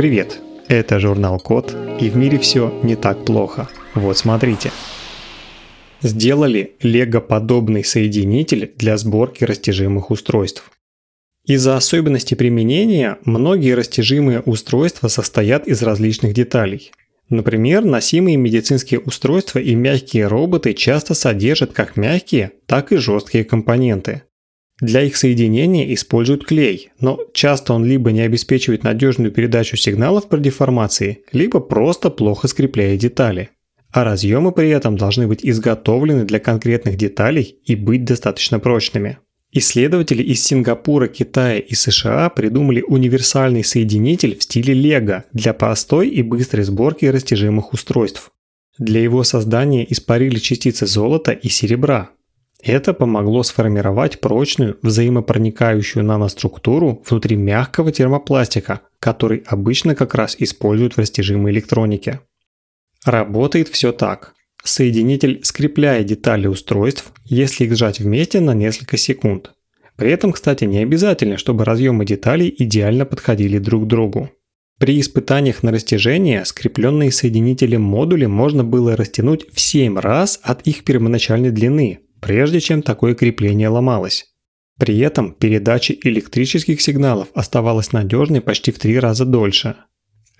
Привет, это журнал Код, и в мире все не так плохо. Вот смотрите. Сделали лего-подобный соединитель для сборки растяжимых устройств. Из-за особенностей применения многие растяжимые устройства состоят из различных деталей. Например, носимые медицинские устройства и мягкие роботы часто содержат как мягкие, так и жесткие компоненты. Для их соединения используют клей, но часто он либо не обеспечивает надежную передачу сигналов при деформации, либо просто плохо скрепляет детали. А разъемы при этом должны быть изготовлены для конкретных деталей и быть достаточно прочными. Исследователи из Сингапура, Китая и США придумали универсальный соединитель в стиле Лего для простой и быстрой сборки растяжимых устройств. Для его создания испарили частицы золота и серебра, это помогло сформировать прочную взаимопроникающую наноструктуру внутри мягкого термопластика, который обычно как раз используют в растяжимой электронике. Работает все так. Соединитель скрепляет детали устройств, если их сжать вместе на несколько секунд. При этом, кстати, не обязательно, чтобы разъемы деталей идеально подходили друг к другу. При испытаниях на растяжение скрепленные соединителем модули можно было растянуть в 7 раз от их первоначальной длины, прежде чем такое крепление ломалось. При этом передача электрических сигналов оставалась надежной почти в три раза дольше.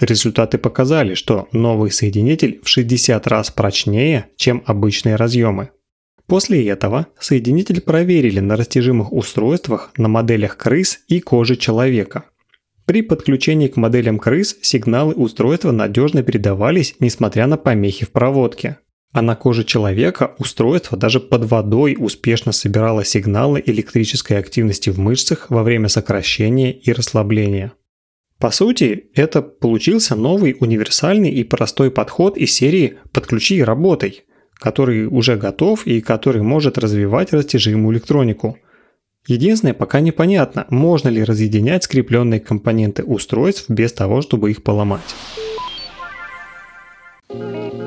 Результаты показали, что новый соединитель в 60 раз прочнее, чем обычные разъемы. После этого соединитель проверили на растяжимых устройствах на моделях крыс и кожи человека. При подключении к моделям крыс сигналы устройства надежно передавались, несмотря на помехи в проводке. А на коже человека устройство даже под водой успешно собирало сигналы электрической активности в мышцах во время сокращения и расслабления. По сути, это получился новый универсальный и простой подход из серии «Подключи и работай», который уже готов и который может развивать растяжимую электронику. Единственное, пока непонятно, можно ли разъединять скрепленные компоненты устройств без того, чтобы их поломать.